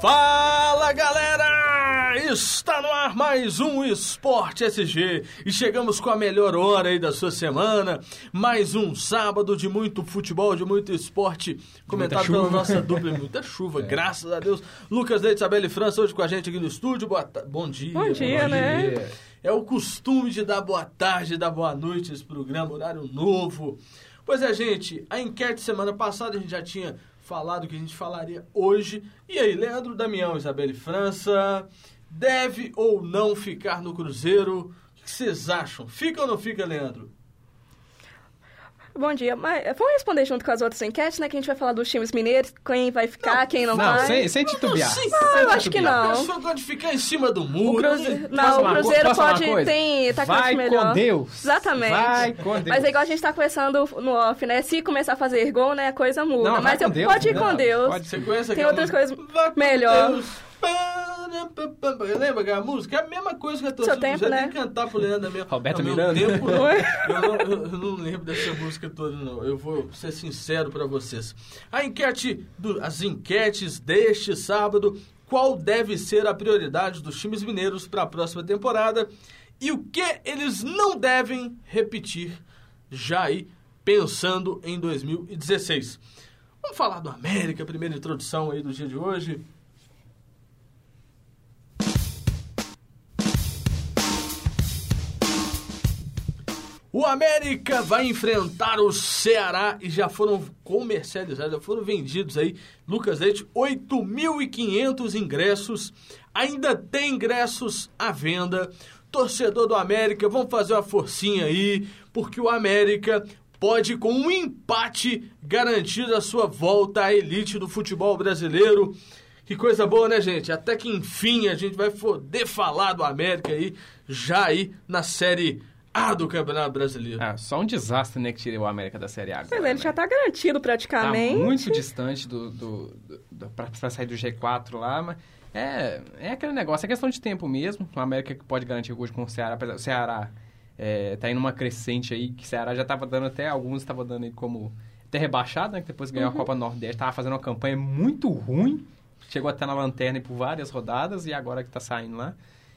Fala galera! Está no ar mais um Esporte SG e chegamos com a melhor hora aí da sua semana. Mais um sábado de muito futebol, de muito esporte, comentado pela nossa dupla e muita chuva, é. graças a Deus. Lucas Leite, Isabelle França, hoje com a gente aqui no estúdio. Boa Bom dia. Bom dia, bom né? Dia. É o costume de dar boa tarde, dar boa noite esse programa, horário novo. Pois é, gente, a enquete semana passada a gente já tinha falado que a gente falaria hoje. E aí, Leandro Damião, Isabelle França, deve ou não ficar no Cruzeiro? O que vocês acham? Fica ou não fica, Leandro? Bom dia. Mas vamos responder junto com as outras enquetes, né? Que a gente vai falar dos times mineiros, quem vai ficar, não, quem não, não vai. Não, sem, sem titubear. Não, não, sem eu acho que não. A pessoa gosta de ficar em cima do muro. O Cruzeiro, não, o Cruzeiro pode... Tem, tá vai melhor. com Deus. Exatamente. Vai com Deus. Mas é igual a gente tá conversando no off, né? Se começar a fazer gol, né? A coisa muda. Não, Mas eu, Deus, pode ir com Deus. Pode. Conhece Tem outras coisas melhor. Lembra aquela música? É a mesma coisa que a torcida do Cruzeiro né? tem que cantar pro Leandro mesmo. Roberto Miranda. Tempo, não. Eu, não, eu, não, lembro dessa música toda, não. Eu vou ser sincero para vocês. A enquete, do, as enquetes deste sábado, qual deve ser a prioridade dos times mineiros para a próxima temporada e o que eles não devem repetir já aí, pensando em 2016. Vamos falar do América, primeira introdução aí do dia de hoje. O América vai enfrentar o Ceará e já foram comercializados, já foram vendidos aí, Lucas Leite, 8.500 ingressos. Ainda tem ingressos à venda. Torcedor do América, vamos fazer uma forcinha aí, porque o América pode, com um empate, garantir a sua volta à elite do futebol brasileiro. Que coisa boa, né, gente? Até que enfim a gente vai poder falar do América aí, já aí na Série a do Campeonato Brasileiro. É, só um desastre, né, que tirou o América da Série A. Agora, Mas ele né? já tá garantido praticamente. Tá muito distante do, do, do, do pra, pra, sair do G4 lá, mas é, é aquele negócio, é questão de tempo mesmo. O América que pode garantir hoje com o Ceará, apesar, o Ceará é, tá indo uma crescente aí, que o Ceará já tava dando até, alguns estavam dando aí como até rebaixado, né, que depois ganhou uhum. a Copa Nordeste, tava fazendo uma campanha muito ruim, chegou até na lanterna por várias rodadas e agora que tá saindo lá.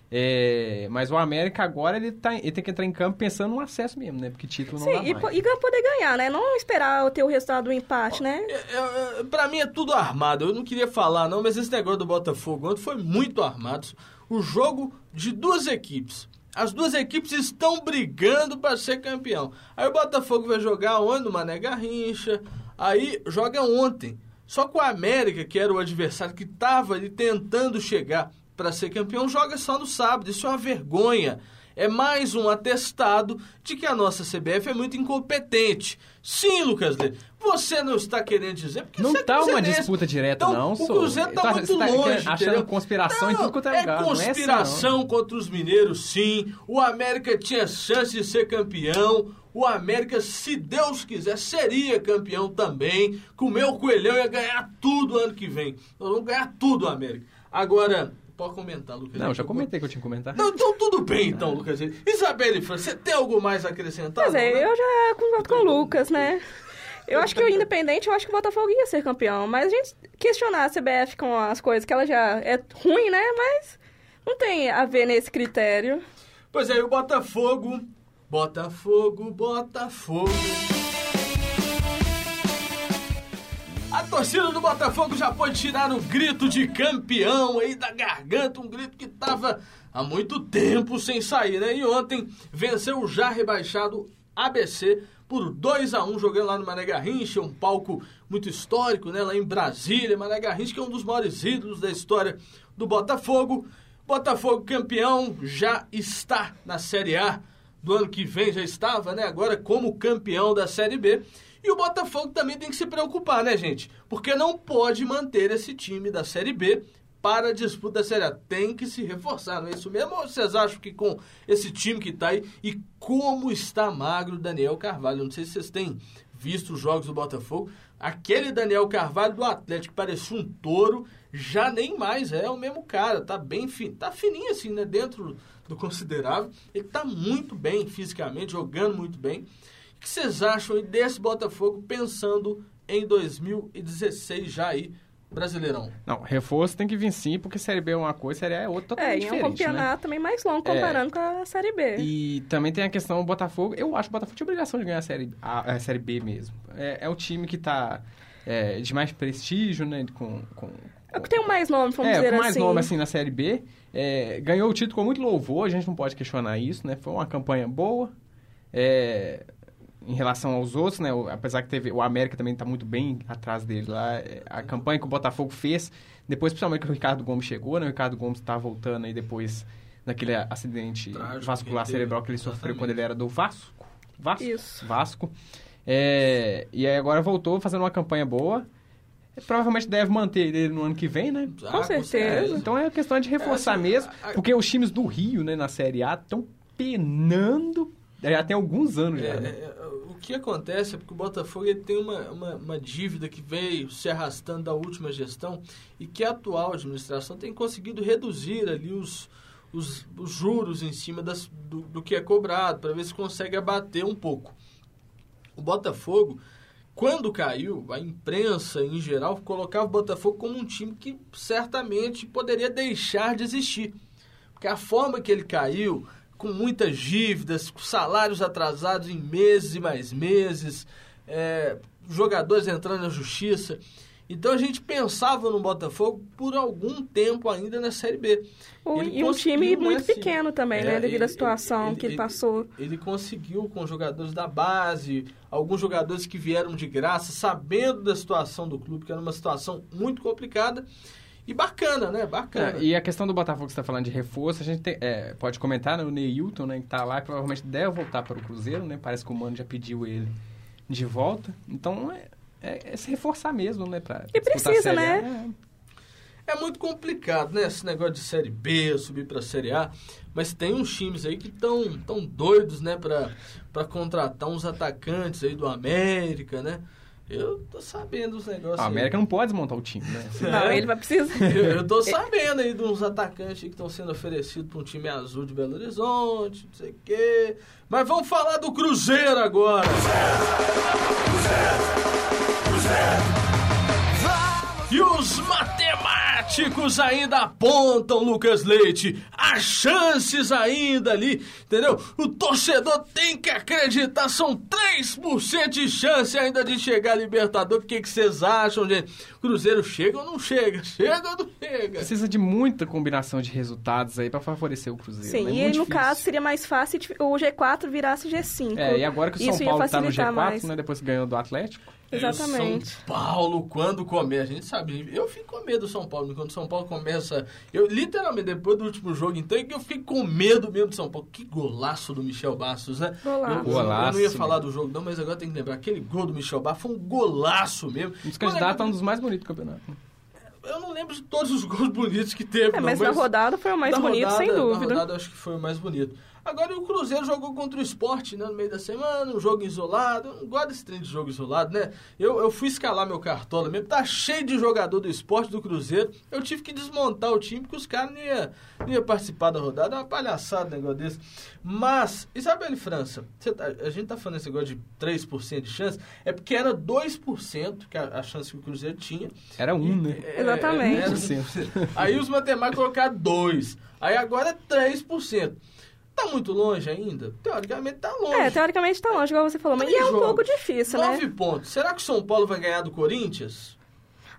É, mas o América agora ele, tá, ele tem que entrar em campo pensando no acesso mesmo, né? Porque título não Sim, dá e, mais. e poder ganhar, né? Não esperar ter o resultado do empate, né? É, é, é, pra mim é tudo armado. Eu não queria falar, não, mas esse negócio do Botafogo ontem foi muito armado. O jogo de duas equipes. As duas equipes estão brigando para ser campeão. Aí o Botafogo vai jogar onde? No Mané Garrincha. Aí joga ontem. Só com o América, que era o adversário que estava ali tentando chegar para ser campeão, joga só no sábado. Isso é uma vergonha. É mais um atestado de que a nossa CBF é muito incompetente. Sim, Lucas Leite, você não está querendo dizer porque não está uma disputa direta então, não. O Cruzeiro está tá muito tá longe, achando entendeu? conspiração não, em tudo quanto é lugar. lugar. É conspiração é assim, contra os mineiros, sim. O América tinha chance de ser campeão. O América, se Deus quiser, seria campeão também. Com o meu coelhão ia ganhar tudo ano que vem. Nós vamos ganhar tudo, América. Agora, Pode comentar, Lucas. Não, já comentei que eu tinha que comentar. Não, então tudo bem, então, Lucas. Isabelle, você tem algo mais a acrescentar? Pois é, eu já concordo com o Lucas, né? Eu acho que o Independente, eu acho que o Botafogo ia ser campeão. Mas a gente questionar a CBF com as coisas que ela já é ruim, né? Mas não tem a ver nesse critério. Pois é, o Botafogo. Botafogo, Botafogo. Torcida do Botafogo já pode tirar o grito de campeão aí da garganta, um grito que tava há muito tempo sem sair, né? E ontem venceu o já rebaixado ABC por 2 a 1 jogando lá no Mané Garrincha, um palco muito histórico, né? Lá em Brasília, Mané Garrincha que é um dos maiores ídolos da história do Botafogo. Botafogo campeão já está na Série A do ano que vem, já estava, né? Agora como campeão da Série B. E o Botafogo também tem que se preocupar, né, gente? Porque não pode manter esse time da Série B para a disputa da Série A. Tem que se reforçar, não é isso mesmo? Ou vocês acham que com esse time que está aí e como está magro Daniel Carvalho? Não sei se vocês têm visto os jogos do Botafogo. Aquele Daniel Carvalho do Atlético parecia um touro, já nem mais é o mesmo cara. Tá bem fin... tá fininho assim, né? Dentro do considerável. Ele tá muito bem fisicamente, jogando muito bem. O que vocês acham desse Botafogo pensando em 2016 já aí Brasileirão. Não, reforço tem que vir sim, porque Série B é uma coisa, Série A é outra É, totalmente e é um diferente, né? campeonato também mais longo comparando com a Série B. E também tem a questão do Botafogo. Eu acho que o Botafogo tinha obrigação de ganhar a Série, a, a série B mesmo. É, é o time que tá é, de mais prestígio, né? Com, com, É o que tem o mais nome, vamos é, dizer com mais assim. nome assim na Série B. É, ganhou o título com muito louvor, a gente não pode questionar isso, né? Foi uma campanha boa. É, em relação aos outros, né? O- Apesar que teve o América também está muito bem atrás dele lá. É, A campanha que o Botafogo fez, depois principalmente que o Ricardo Gomes chegou, né? O Ricardo Gomes está voltando aí depois daquele acidente Trágico vascular que cerebral que ele teve, sofreu exatamente. quando ele era do Vasco. Vasco. Isso. Vasco. É, e aí agora voltou fazendo uma campanha boa. Provavelmente deve manter ele no ano que vem, né? Ah, certeza. Então é questão de reforçar É, assim, mesmo, a- a- porque os times do Rio, né, na Série A, estão penando já tem alguns anos já. É, né? é, o que acontece é porque o Botafogo tem uma, uma, uma dívida que veio se arrastando da última gestão e que a atual administração tem conseguido reduzir ali os, os, os juros em cima das, do, do que é cobrado, para ver se consegue abater um pouco. O Botafogo, quando caiu, a imprensa em geral colocava o Botafogo como um time que certamente poderia deixar de existir. Porque a forma que ele caiu, com muitas dívidas, com salários atrasados em meses e mais meses, é, jogadores entrando na justiça. Então a gente pensava no Botafogo por algum tempo ainda na Série B. O- e um time né, muito assim, pequeno também, é, né? Devido ele- à situação ele- que ele ele- passou. Ele conseguiu com jogadores da base, alguns jogadores que vieram de graça, sabendo da situação do clube, que era uma situação muito complicada. E bacana, né? Bacana. É, e a questão do Botafogo que você está falando de reforço, a gente tem- é, pode comentar, né? O Neilton, né, que tá lá, que provavelmente deve voltar para o Cruzeiro, né? Parece que o Mano já pediu ele de volta. Então, é, é- é se reforçar mesmo, né? Pra E precisa, né? É muito complicado, né? Esse negócio de Série B, subir pra Série A. Mas tem uns times aí que estão tão doidos, né? Pra, pra contratar uns atacantes aí do América, né? Eu tô sabendo os negócios A aí. América não pode desmontar o time, né? Não, ele vai precisar. Eu, eu tô sabendo aí de uns atacantes aí que estão sendo oferecidos para um time azul de Belo Horizonte, não sei o quê. Mas vamos falar do Cruzeiro agora. E os matemáticos ainda apontam, Lucas Leite, as chances ainda ali, entendeu? O torcedor tem que acreditar, são 3% de chance ainda de chegar a Libertador. O que que vocês acham, gente? Cruzeiro chega ou não chega? Chega ou não chega? Precisa de muita combinação de resultados aí para favorecer o Cruzeiro. Sim, né? É e no difícil. caso seria mais fácil se o G4 virasse G5. É, e agora que o São Paulo tá no facilitar G4, mais. né? Depois que ganhou do Atlético. Exatamente. São Paulo, quando começa, a gente sabe, eu fico com medo do São Paulo, quando o São Paulo começa, eu literalmente, depois do último jogo, então, é que eu fiquei com medo mesmo do São Paulo. Que golaço do Michel Bastos, né? Golaço. Eu, eu Golaço não ia falar do jogo não, mas agora tem que lembrar, aquele gol do Michel Bastos foi um golaço mesmo. Um dos é candidatos a um dos mais bonitos do campeonato. Eu não lembro de todos os gols bonitos que teve, É, não, mas na rodada foi o mais bonito, rodada- sem Na dúvida. rodada eu acho que foi o mais bonito. Agora o Cruzeiro jogou contra o esporte, né, no meio da semana, um jogo isolado. Eu não gosto desse trem de jogo isolado, né? Eu, eu fui escalar meu cartola mesmo, tá cheio de jogador do esporte do Cruzeiro. Eu tive que desmontar o time, porque os caras não iam ia participar da rodada. É uma palhaçada um negócio desse. Mas, Isabelle França, você tá- a gente tá falando esse negócio de 3% de chance, é porque era 2% que a, a chance que o Cruzeiro tinha. Era um, né? É, Exatamente. era 1%. Aí os matemáticos colocaram 2%. Aí agora é 3%. Tá muito longe ainda? Teoricamente tá longe. É, teoricamente tá longe, igual você falou, mas e é um pouco difícil, né? 9 pontos. Será que o São Paulo vai ganhar do Corinthians?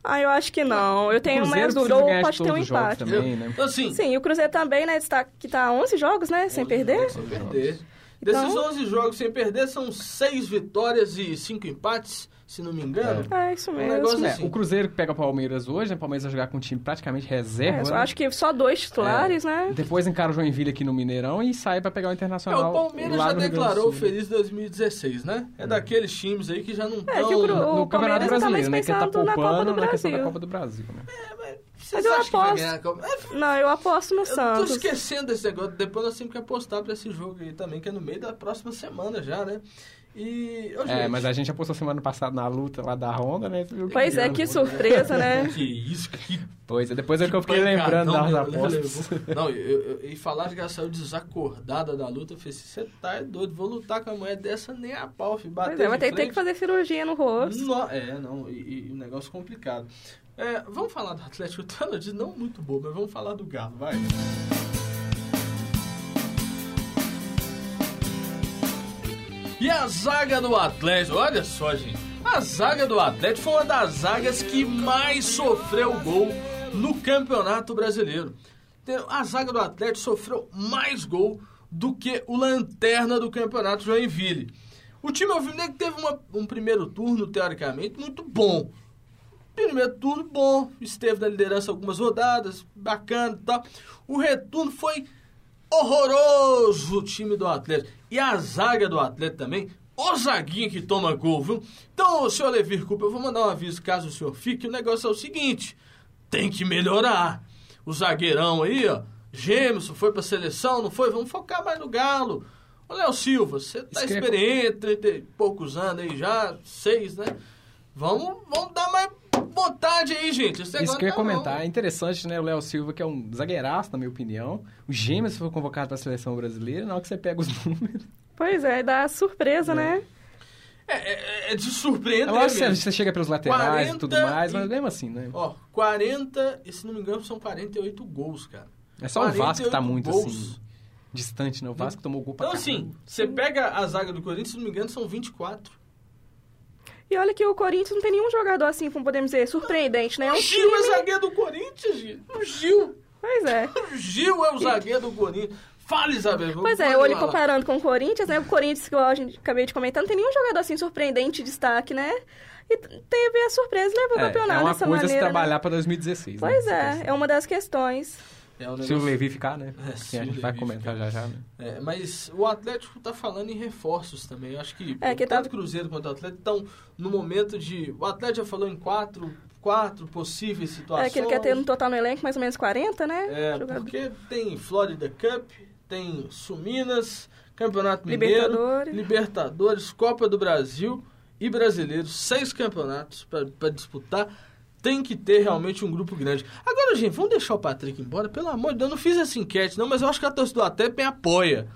Ah, eu acho que não. Eu tenho mais Cruzeiro dúvida. Ou pode ter um empate. também, né? Então, assim, Sim, o Cruzeiro também, né, está, que tá 11 jogos, né, sem 11 perder. Sem perder. Então- Desses 11 jogos sem perder, são 6 vitórias e 5 empates, se não me engano. É, isso mesmo. negócio É, assim. o Cruzeiro que pega o Palmeiras hoje, né? O Palmeiras vai jogar com um time praticamente reserva. É, eu né? acho que só dois titulares, né? Depois encara o Joinville aqui no Mineirão e sai pra pegar o É, Internacional. o Palmeiras lá já no declarou feliz 2016, né? É daqueles times aí que já não estão... É, que o No O Campeonato tá Brasileiro, né? Que tá pensando na Copa poupando do na questão da Brasil. Copa do Brasil, né? Vocês Mas eu acham que vai aposto- ganhar a Copa? É, Não, eu aposto no Eu tô Santos. esquecendo desse negócio. Depois nós temos que apostar pra esse jogo aí também, que é no meio da próxima semana já, né? E. É, mas a gente apostou semana passada na luta lá da Honda, né? Pois é, que surpresa, né? Que isso, que. Pois é, depois é que eu fiquei pancadão lembrando das ele apostas. Não, eu, eu, e falar que ela saiu desacordada da luta, eu falei assim: você tá é doido, vou lutar com a mulher dessa nem a pau, filho. Bater Pois é, ter, ter frente. que fazer cirurgia no rosto. No- é, não, e, e um negócio complicado. É, vamos falar do Atlético. Notícia não muito boa, mas vamos falar do Galo, vai. E a zaga do Atlético, olha só, gente. A zaga do Atlético foi uma das zagas que mais sofreu gol no Campeonato Brasileiro. A zaga do Atlético sofreu mais gol do que o Lanterna do Campeonato Joinville. O time alvinegro teve uma, um primeiro turno, teoricamente, muito bom. Primeiro turno bom, esteve na liderança algumas rodadas, bacana e tal. O retorno foi horroroso o time do Atlético. E a zaga do Atlético também, o zaguinho que toma gol, viu? Então, senhor Levir Cooper, eu vou mandar um aviso caso o senhor fique. O negócio é o seguinte: tem que melhorar. O zagueirão aí, ó, Gêmeos, foi pra seleção, não foi? Vamos focar mais no Galo. Ô, Léo Silva, você tá Escreve... experiente, trinta e poucos anos aí já, seis, né? Vamos, vamos dar mais vontade aí, gente. Esse Isso que eu ia tá comentar. É interessante, né? O Léo Silva, que é um zagueiraço, na minha opinião. O Gêmeos foi convocado para a seleção brasileira. Na hora que você pega os números... Pois é, dá surpresa, é. né? É, é, é, de surpreender. É lógico você chega pelos laterais e tudo mais, mas mesmo assim, né? Ó, 40, e se não me engano, são 48 gols, cara. É só o Vasco que tá muito gols. assim distante, né? O Vasco tomou gol pra Então, assim, você pega a zaga do Corinthians, se não me engano, são 24. E olha que o Corinthians não tem nenhum jogador assim, como podemos dizer, surpreendente, né? É um o Gil time... é zagueiro do Corinthians, Gil. O Gil. Pois é. O Gil é o zagueiro do Corinthians. Fala, Isabel. Pois é, olho comparando com o Corinthians, né? O Corinthians, que eu acabei de comentar, não tem nenhum jogador assim surpreendente, destaque, né? E teve a surpresa, levou né, o campeonato é uma dessa coisa maneira, se trabalhar né? para 2016. Pois né? é, é uma das questões. É um negócio... Se o Levi ficar, né? É, a gente vai comentar ficar. já já, né? É, mas o Atlético tá falando em reforços também. Eu acho que, é, que tanto tá... Cruzeiro quanto o Atlético estão no momento de... O Atlético já falou em quatro, quatro possíveis situações. É, que ele quer ter no total no elenco mais ou menos 40, né? É, Jogador. porque tem Florida Cup, tem Suminas, Campeonato Mineiro, Libertadores, Libertadores Copa do Brasil e Brasileiro. Seis campeonatos para disputar tem que ter realmente um grupo grande. Agora, gente, vamos deixar o Patrick embora? Pelo amor de Deus, eu não fiz essa enquete, não, mas eu acho que a torcida do Atlético apoia.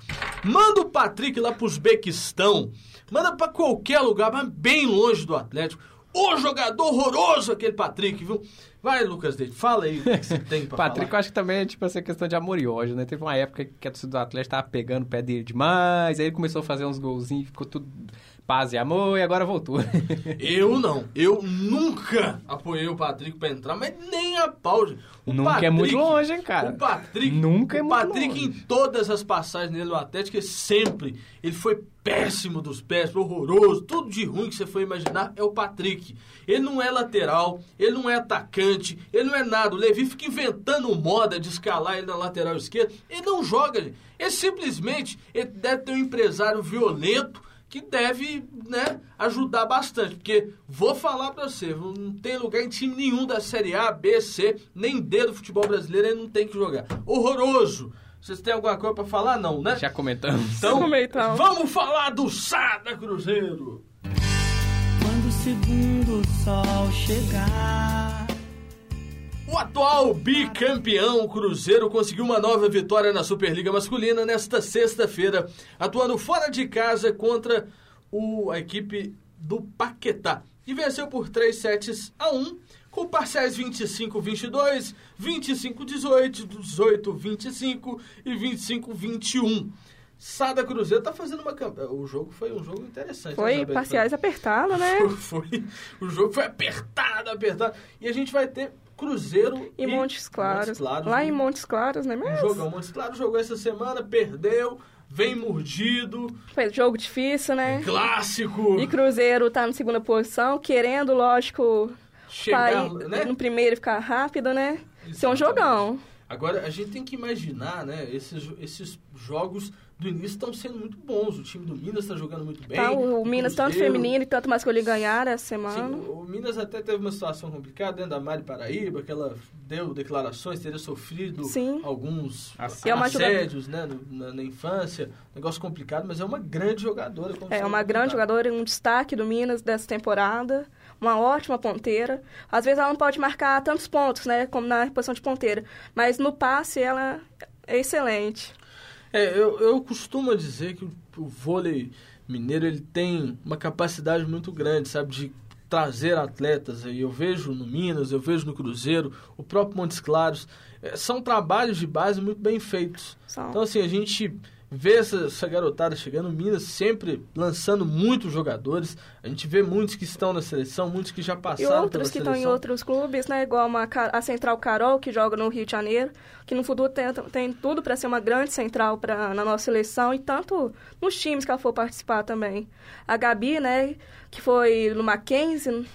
Manda o Patrick lá pro Uzbequistão. Manda para qualquer lugar, mas bem longe do Atlético. O jogador horroroso aquele Patrick, viu? Vai, Lucas Deide, fala aí o que você tem pra Patrick, falar. eu acho que também é tipo essa questão de amor e ódio, né? Teve uma época que a torcida do Atlético tava pegando o pé dele demais, aí ele começou a fazer uns golzinhos, ficou tudo paz e amor, e agora voltou. eu não. Eu nunca apoiei o Patrick pra entrar, mas nem a pau. O nunca Patrick, é muito longe, hein, cara? O Patrick. Nunca é muito longe. O Patrick, em todas as passagens dele no Atlético, sempre. Ele foi péssimo dos pés, horroroso, tudo de ruim que você foi imaginar é o Patrick. Ele não é lateral, ele não é atacante, ele não é nada. O Levi fica inventando moda de escalar ele na lateral esquerda. Ele não joga, gente. Ele simplesmente ele deve ter um empresário violento que deve né, ajudar bastante. Porque vou falar para você, não tem lugar em time nenhum da Série A, B, C, nem D do futebol brasileiro, ele não tem que jogar. Horroroso! Vocês têm alguma coisa para falar? Não, né? Já comentamos. Então, vamos falar do Sada Cruzeiro! Quando o segundo sol chegar o atual bicampeão Cruzeiro conseguiu uma nova vitória na Superliga Masculina nesta sexta-feira, atuando fora de casa contra o, a equipe do Paquetá. E venceu por 3 sets a 1, com parciais 25-22, 25-18, 18-25 e 25-21. Sada Cruzeiro tá fazendo uma campanha. O jogo foi um jogo interessante. Foi né, parciais apertado, né? Foi, foi, O jogo foi apertado, apertado. E a gente vai ter Cruzeiro e, e Montes Claros. Montes Claros Lá em Montes Claros, né mesmo? Um jogão. Montes Claros jogou essa semana, perdeu, vem mordido. Foi jogo difícil, né? Clássico. E Cruzeiro tá na segunda posição, querendo, lógico, chegar ir, né? no primeiro ficar rápido, né? Exatamente. Ser um jogão. Agora, a gente tem que imaginar, né, esses, esses jogos do início estão sendo muito bons. O time do Minas está jogando muito bem. Tá, o, o Minas, tanto feminino e tanto masculino, ganharam essa semana. Sim, o, o, Minas até teve uma situação complicada dentro da Mari Paraíba, que ela deu declarações, teria sofrido Sim. alguns é assédios né, na, na, infância. Negócio complicado, mas é uma grande jogadora. É uma grande jogadora, um destaque do Minas dessa temporada. Uma ótima ponteira. Às vezes ela não pode marcar tantos pontos, né, como na posição de ponteira. Mas no passe ela é excelente. É, eu, eu costumo dizer que o, vôlei mineiro ele tem uma capacidade muito grande, sabe, de trazer atletas aí. Eu vejo no Minas, eu vejo no Cruzeiro, o próprio Montes Claros. É, são trabalhos de base muito bem feitos. São. Então, assim, a gente vê essa, essa garotada chegando, Minas sempre lançando muitos jogadores. A gente vê muitos que estão na seleção, muitos que já E passaram outros que pela estão em seleção. outros clubes, né? Igual uma, a Central Carol, que joga no Rio de Janeiro, que no futuro tem, tem tudo para ser uma grande central pra, na nossa seleção e tanto nos times que ela for participar também. A Gabi, né? Que foi no Mackenzie,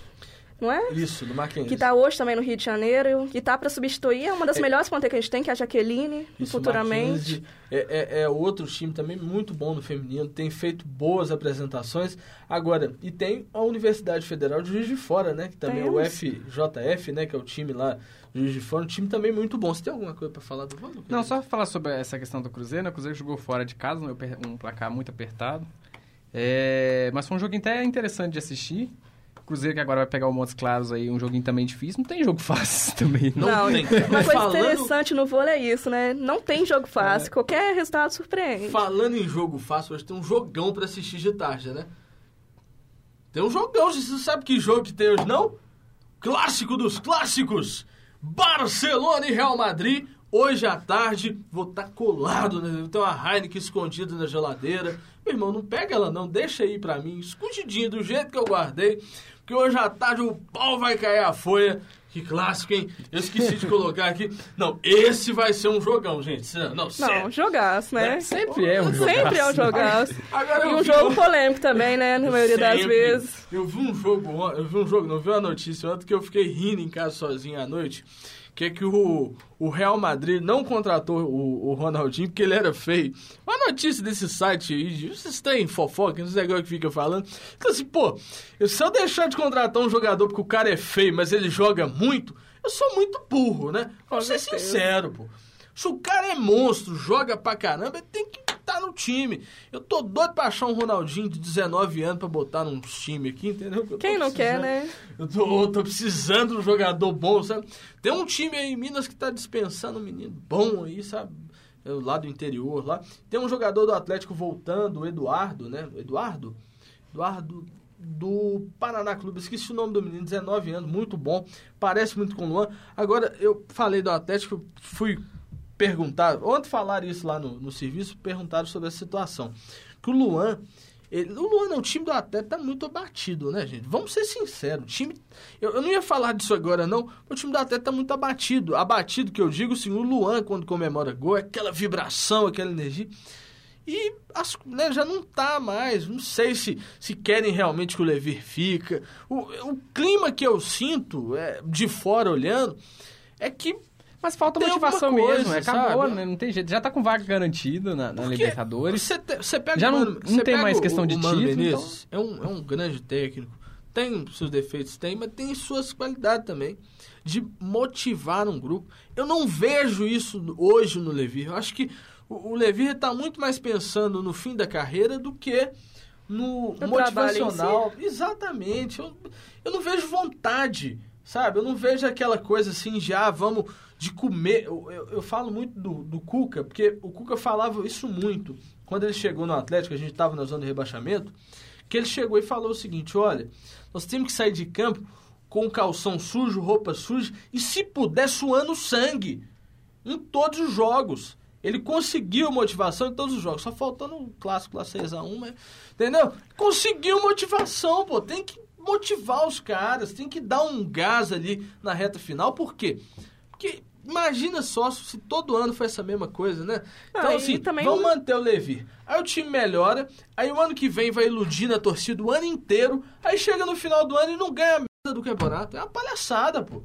não é? Isso, do Mackenzie. Que está hoje também no Rio de Janeiro, que está para substituir, é uma das É. melhores ponteiras que a gente tem, que é a Jaqueline, Isso, futuramente. É, é, é outro time também muito bom no feminino, tem feito boas apresentações. Agora, e tem a Universidade Federal de Juiz de Fora, né? Que também é o Temos. FJF, né? Que é o time lá de Juiz de Fora, um time também muito bom. Você tem alguma coisa pra falar do Valo? Não, só falar sobre essa questão do Cruzeiro, né? O Cruzeiro jogou fora de casa, um um placar muito apertado. É, Mas foi um joguinho até interessante de assistir. Cruzeiro que agora vai pegar o Montes Claros aí, um joguinho também difícil. Não tem jogo fácil também, não. Não tem. Uma Mas coisa falando- interessante no vôlei é isso, né? Não tem jogo É. fácil, qualquer resultado surpreende. Falando em jogo fácil, hoje tem um jogão pra assistir de tarde, né? Tem um jogão, você sabe que jogo que tem hoje, não? Clássico dos clássicos! Barcelona e Real Madrid. Hoje à tarde, vou estar colado, né? Tem uma Heineken escondida na geladeira. Meu irmão, não pega ela não, deixa aí pra mim, escondidinho, do jeito que eu guardei. Porque hoje à tarde o pau vai cair a folha. Que clássico, hein? Eu esqueci de colocar aqui. Não, esse vai ser um jogão, gente. Não, Não, jogaço, né? Sempre é um jogo. Sempre é um jogaço. Agora E um jogo polêmico também, né? Na maioria das Sempre. vezes. Eu vi um jogo, eu vi um jogo, não vi uma notícia ontem que eu fiquei rindo em casa sozinho à noite. Que é que o, o Real Madrid não contratou o, o Ronaldinho porque ele era feio. Uma notícia desse site aí, vocês têm fofoca, não sei agora que fica falando. Então assim, pô, eu- se eu deixar de contratar um jogador porque o cara é feio, mas ele joga muito, eu sou muito burro, né? Vou ser sincero, pô. Se o cara é monstro, joga pra caramba, ele tem que estar no time. Eu tô doido pra achar um Ronaldinho de 19 anos pra botar num time aqui, entendeu? Quem não quer, né? Eu tô, eu tô precisando de um jogador bom, sabe? Tem um time aí em Minas que tá dispensando um menino bom aí, sabe? É, Lá do interior, lá. Tem um jogador do Atlético voltando, o Eduardo, né? Eduardo? Eduardo do Paraná Clube. Esqueci o nome do menino, 19 anos, muito bom. Parece muito com o Luan. Agora, eu falei do Atlético, fui perguntar. Ontem falaram isso lá no, no serviço, perguntaram sobre essa situação. Que o Luan. ele- o Luan, não, o time do Atlético tá muito abatido, né, gente? Vamos ser sinceros. O time. Eu, eu não ia falar disso agora, não. O time do Atlético tá muito abatido. Abatido, que eu digo, assim, o Luan, quando comemora gol, é aquela vibração, aquela energia. E as- né, já não tá mais. Não sei se, se querem realmente que o Levir fica. O, o clima que eu sinto, é, de fora olhando, é que Mas falta Tem motivação coisa, mesmo. é, Acabou, sabe? né? Não tem jeito. Já tá com vaga garantida na, na Libertadores. Você, te- você pega Já o não- Mano- não tem mais o- questão de o título, Menezes, é, um, é um grande técnico. Tem seus defeitos, tem, mas tem suas qualidades também. De motivar um grupo. Eu não vejo isso hoje no Levir. Eu acho que o, o Levir está muito mais pensando no fim da carreira do que no em motivacional. Exatamente. Eu, eu não vejo vontade, sabe? Eu não vejo aquela coisa assim de, ah, vamos de comer. Eu, eu, eu falo muito do, do Cuca, porque o Cuca falava isso muito. Quando ele chegou no Atlético, a gente estava na zona de rebaixamento, que ele chegou e falou o seguinte, olha, nós temos que sair de campo com calção sujo, roupa suja e, se puder, suando sangue em todos os jogos. Ele conseguiu motivação em todos os jogos. Só faltando o clássico lá 6x1, mas. Entendeu? Conseguiu motivação, pô. Tem que motivar os caras, tem que dar um gás ali na reta final. Por quê? Porque imagina só se todo ano foi essa mesma coisa, né? Então, Ah, e assim, também vamos manter o Levi. Aí o time melhora, aí o ano que vem vai iludindo a torcida o ano inteiro, aí chega no final do ano e não ganha a merda do campeonato. É uma palhaçada, pô.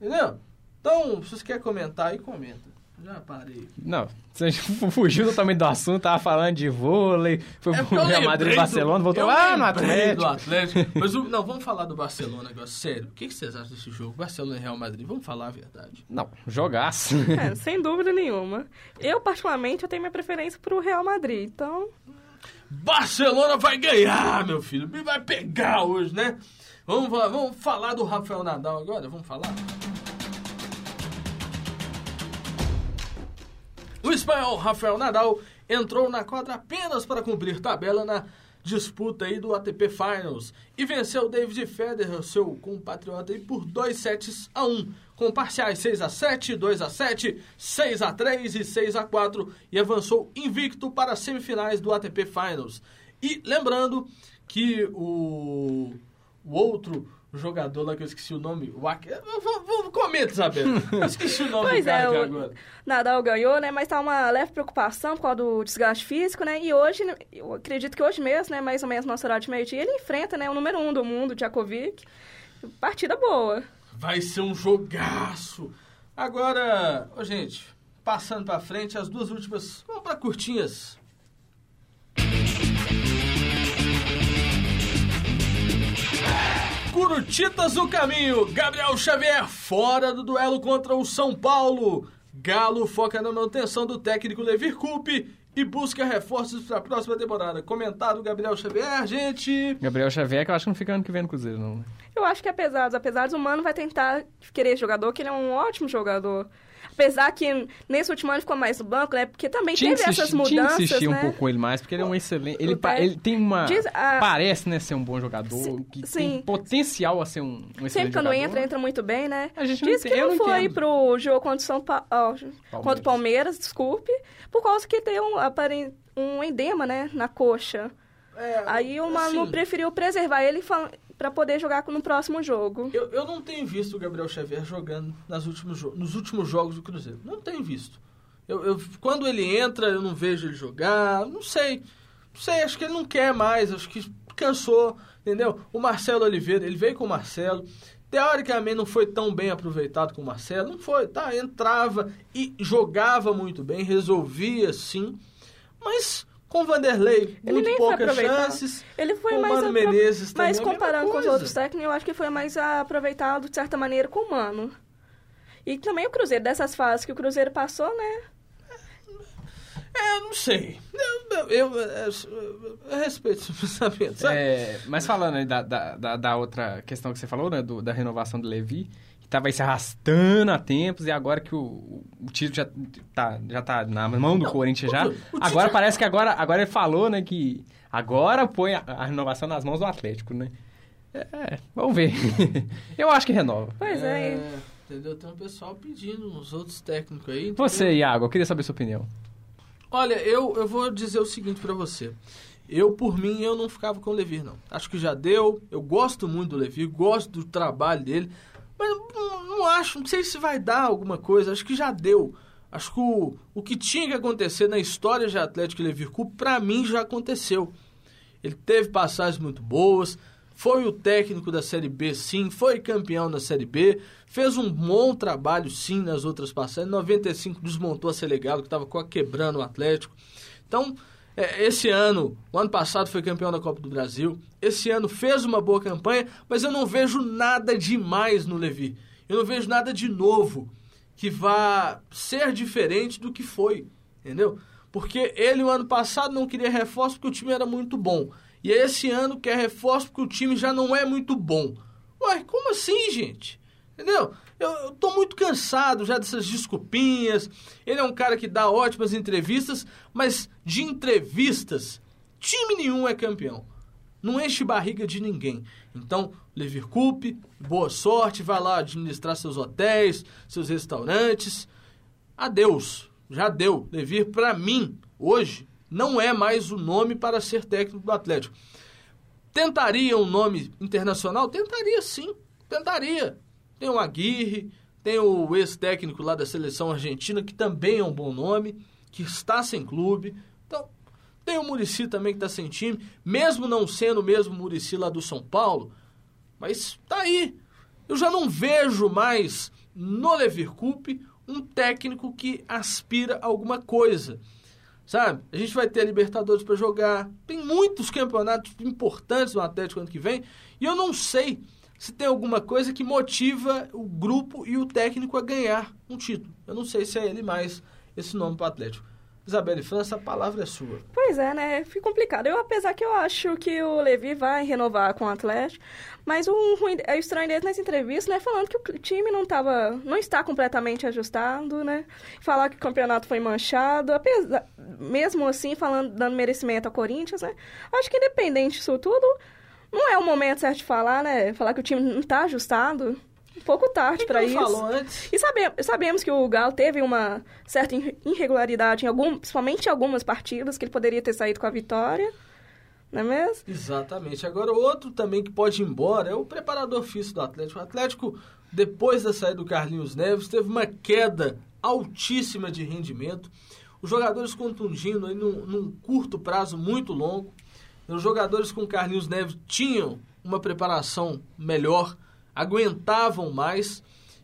Entendeu? Então, se você quer comentar aí, comenta. Já parei. Não, você fugiu totalmente do assunto, tava falando de vôlei, foi É pro Real Madrid e Barcelona, voltou lá no lembrei Atlético. do Atlético. Mas o- não, vamos falar do Barcelona agora. Sério, o que, que vocês acham desse jogo? Barcelona e Real Madrid. Vamos falar a verdade. Não, jogaço. É, sem dúvida nenhuma. Eu, particularmente, eu tenho minha preferência pro Real Madrid. Então, Barcelona vai ganhar, meu filho. E Vai pegar hoje, né? Vamos, falar- vamos falar do Rafael Nadal agora? Vamos falar? O espanhol Rafael Nadal entrou na quadra apenas para cumprir tabela na disputa aí do ATP Finals e venceu David Federer, seu compatriota, aí, por 2 sets a 1, com parciais 6 a 7, 2 a 7, 6 a 3 e 6 a 4 e avançou invicto para as semifinais do ATP Finals. E lembrando que o, o outro jogador lá que eu esqueci o nome, o Ak... Comenta, Isabela. Eu esqueci o nome Pois do cara é, o agora. Nadal ganhou, né? Mas tá uma leve preocupação por causa do desgaste físico, né? E hoje, né, eu acredito que hoje mesmo, né? Mais ou menos nosso horário de meio-dia, ele enfrenta, né? O número um do mundo, Djokovic. Partida boa. Vai ser um jogaço. Agora, gente, passando pra frente, as duas últimas. Vamos pra curtinhas. Curutitas no caminho. Gabriel Xavier fora do duelo contra o São Paulo. Galo foca na manutenção do técnico Levir Coupe e busca reforços para a próxima temporada. Comentário Gabriel Xavier, gente. Gabriel Xavier, que eu acho que não fica ano que vem no Cruzeiro, não. né? Eu acho que apesar, apesar do Mano vai tentar querer esse jogador, que ele é um ótimo jogador. Apesar que nesse último ano ficou mais no banco, né? Porque também Tinha que, teve insistir, essas tinha que mudanças, insistir né? um pouco com ele mais, porque ele é um excelente. Ele, ele tem uma. Diz- a- Parece, né, ser um bom jogador, Sim, que sim. tem potencial a ser um, um excelente Sempre quando jogador. entra, entra muito bem, né? A gente não Diz que entende- eu não não foi entendo. pro jogo contra o São Pa... ó, contra o Palmeiras, desculpe, por causa que tem um, um edema, né, na coxa. É, Aí o Mano assim, preferiu preservar ele pra poder jogar no próximo jogo. Eu, eu não tenho visto o Gabriel Xavier jogando nas últimos nos últimos jogos do Cruzeiro. Não tenho visto. Eu, eu- quando ele entra, eu não vejo ele jogar. Não sei. Não sei, acho que ele não quer mais. Acho que cansou, entendeu? O Marcelo Oliveira, ele veio com o Marcelo. Teoricamente não foi tão bem aproveitado com o Marcelo. Não foi, tá? Entrava e jogava muito bem, resolvia sim. Mas com o Vanderlei, Ele muito poucas chances. Ele foi Com o mais Mano apro- Menezes também, Mas comparando com os outros técnicos, eu acho que foi mais aproveitado de certa maneira com o Mano. E também o Cruzeiro, dessas fases que o Cruzeiro passou, né? É, não sei. Eu, eu, eu- eu- eu respeito seu pensamento, sabe? É, mas falando aí da, da, da, outra questão que você falou, né, do- da renovação do Levi, tava se arrastando há tempos, e agora que o, o título já tá, já tá na mão do Não, Corinthians o- já, o Tite- agora parece que agora, agora ele falou, né, que agora põe a, a renovação nas mãos do Atlético, né? É, vamos ver. Eu acho que renova. Pois é. Entendeu? Tem um pessoal pedindo uns outros técnicos aí. entendeu? Você, Iago, eu queria saber sua opinião. Olha, eu, eu vou dizer o seguinte pra você. Eu, por mim, eu não ficava com o Levir, não. Acho que já deu. Eu gosto muito do Levir, gosto do trabalho dele. Mas não, não acho, não sei se vai dar alguma coisa. Acho que já deu. Acho que o, o que tinha que acontecer na história de Atlético e Cup, pra mim, já aconteceu. Ele teve passagens muito boas, foi o técnico da Série B, sim, foi campeão da Série B, fez um bom trabalho, sim, nas outras passagens. Em 95 desmontou a Selegalo, que estava quebrando o Atlético. Então, esse ano, o ano passado foi campeão da Copa do Brasil, esse ano fez uma boa campanha, mas eu não vejo nada demais no Levi. Eu não vejo nada de novo que vá ser diferente do que foi, entendeu? Porque ele, o ano passado, não queria reforço porque o time era muito bom. E esse ano quer reforço porque o time já não é muito bom. Ué, como assim, gente? Entendeu? Eu, eu tô muito cansado já dessas desculpinhas. Ele é um cara que dá ótimas entrevistas, mas de entrevistas, time nenhum é campeão. Não enche barriga de ninguém. Então, Levir Coupe, boa sorte, vai lá administrar seus hotéis, seus restaurantes. Adeus. Já deu. Levir, pra mim, hoje, não é mais o nome para ser técnico do Atlético. Tentaria um nome internacional? Tentaria sim. Tentaria. Tem o Aguirre, tem o ex-técnico lá da seleção argentina, que também é um bom nome, que está sem clube. Então, tem o Murici também que está sem time, mesmo não sendo o mesmo Murici lá do São Paulo. Mas tá aí. Eu já não vejo mais no Levir Coupe um técnico que aspira a alguma coisa. Sabe? A gente vai ter a Libertadores para jogar. Tem muitos campeonatos importantes no Atlético ano que vem. E eu não sei se tem alguma coisa que motiva o grupo e o técnico a ganhar um título. Eu não sei se é ele mais esse nome para o Atlético. Isabelle França, a palavra é sua. Pois é, né? Fica complicado. Eu, apesar que eu acho que o Levi vai renovar com o Atlético, mas o ruim, é estranho dele nessa entrevista, né? Falando que o time não tava, não está completamente ajustado, né? Falar que o campeonato foi manchado, apesar, mesmo assim, falando, dando merecimento ao Corinthians, né? Acho que independente disso tudo, não é o momento certo de falar, né? Falar que o time não está ajustado um pouco tarde para isso. falou antes? E sabe, sabemos que o Galo teve uma certa irregularidade, em algum, principalmente em algumas partidas, que ele poderia ter saído com a vitória. Não é mesmo? Exatamente. Agora, outro também que pode ir embora é o preparador físico do Atlético. O Atlético, depois da saída do Carlinhos Neves, teve uma queda altíssima de rendimento. Os jogadores contundindo aí num, num curto prazo muito longo. Os jogadores com Carlinhos Neves tinham uma preparação melhor aguentavam mais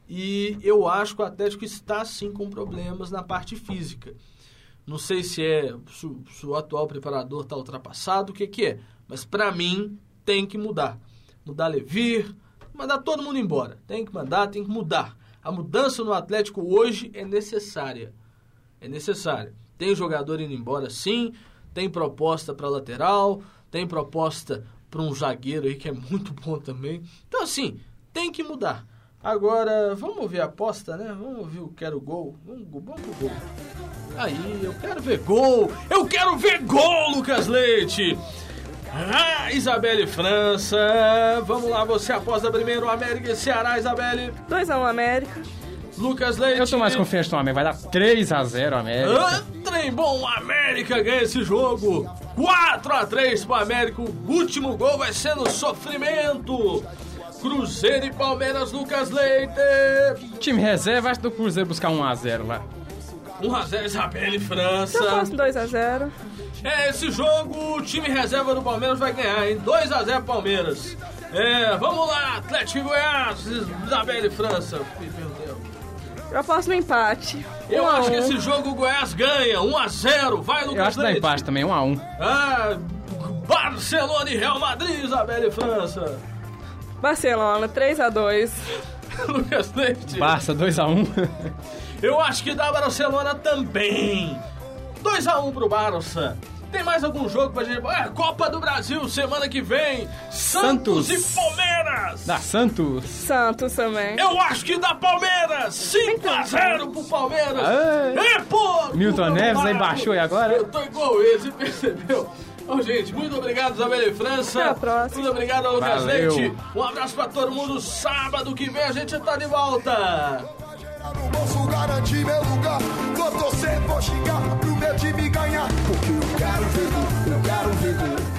e eu acho que o Atlético está sim com problemas na parte física. Não sei se é se, se o atual preparador está ultrapassado, o que, que é, mas para mim tem que mudar. Mudar Levir, mandar todo mundo embora. Tem que mandar, tem que mudar. A mudança no Atlético hoje é necessária. É necessária. Tem jogador indo embora, sim. Tem proposta para lateral. Tem proposta para um zagueiro aí que é muito bom também. Então, assim, tem que mudar. Agora, vamos ver a aposta, né? Vamos ver o Quero Gol. Vamos, vamos pro gol. Aí, eu quero ver gol! Eu quero ver gol, Lucas Leite! Ah, Isabelle França. Vamos lá, você aposta primeiro América e Ceará, Isabelle. 2x1 um, América. Lucas Leite. Eu tô mais confiante no América. Vai dar 3x0 América. Ah, trem bom, América ganha esse jogo. 4x3 pro América. O último gol vai ser no sofrimento. Cruzeiro e Palmeiras, Lucas Leite. Time reserva, acho que do Cruzeiro buscar 1x0 lá. 1x0 Isabelle França. Eu faço 2x0. É, esse jogo o time reserva do Palmeiras vai ganhar, hein? 2x0 Palmeiras. É, vamos lá, Atlético e Goiás, Isabelle França. Eu aposto no empate. Eu um acho um. que esse jogo o Goiás ganha, 1x0. Vai, Lucas Eu acho que dá empate também, 1x1. Ah, Barcelona e Real Madrid, Isabelle França. Barcelona, 3x2. Lucas Leite. Barça, 2x1. Eu acho que dá Barcelona também. 2x1 pro Barça. Tem mais algum jogo pra gente. É, Copa do Brasil, semana que vem. Santos, Santos. e Palmeiras. Dá Santos. Santos também. Eu acho que dá Palmeiras. 5x0 pro Palmeiras. É, pô! Milton Neves aí baixou e agora? Eu tô igual esse, percebeu? Bom, gente, muito obrigado, Isabelle França. Até a próxima. Muito obrigado, Lucas Leite. Um abraço pra todo mundo. Sábado que vem a gente tá de volta. No bolso garantir meu lugar. Vou torcer, vou xingar pro meu time ganhar. Porque eu quero ver, eu quero ver.